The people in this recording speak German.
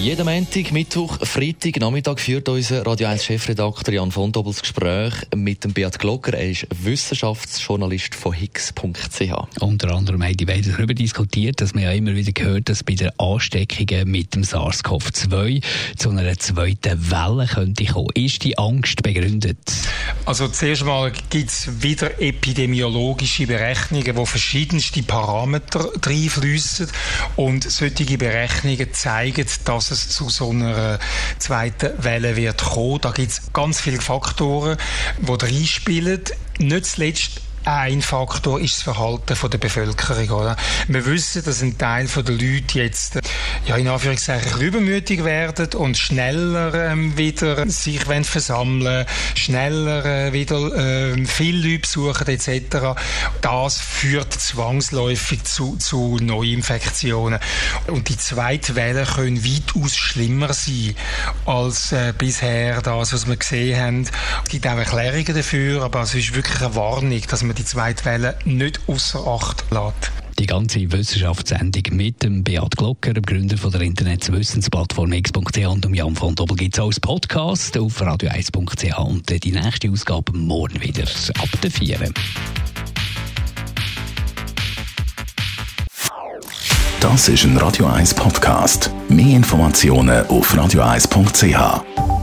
jeden Montag, Mittwoch, Freitag, Nachmittag führt unser Radio 1 Chefredakteur Jan von Dobbel das Gespräch mit dem Beat Glocker. Er ist Wissenschaftsjournalist von Higgs.ch. Unter anderem haben die beiden darüber diskutiert, dass man ja immer wieder gehört, dass bei den Ansteckungen mit dem SARS-CoV-2 zu einer zweiten Welle könnte kommen. Ist die Angst begründet? Also zuerst mal gibt es wieder epidemiologische Berechnungen, wo verschiedenste Parameter reinfließen und solche Berechnungen zeigen, dass es zu so einer zweiten Welle wird kommen. Da gibt es ganz viele Faktoren, die reinspielen. Nicht zuletzt ein Faktor ist das Verhalten der Bevölkerung. Oder? Wir wissen, dass ein Teil der Leute jetzt ja, in Anführungszeichen übermütig werden und schneller ähm, wieder sich versammeln schneller äh, wieder äh, viele Leute besuchen etc. Das führt zwangsläufig zu, zu Neuinfektionen. Und die zweite Welle können weitaus schlimmer sein als äh, bisher das, was wir gesehen haben. Es gibt auch Erklärungen dafür, aber es ist wirklich eine Warnung, dass man man die zweite Welle nicht außer Acht lässt. Die ganze Wissenschaftssendung mit dem Beat Glocker, dem Gründer von der Internetwissensplattform x.ch und dem Jan von Doppel gibt es als Podcast auf radio1.ch und die nächste Ausgabe morgen wieder ab der 4. Das ist ein Radio 1 Podcast. Mehr Informationen auf radio1.ch.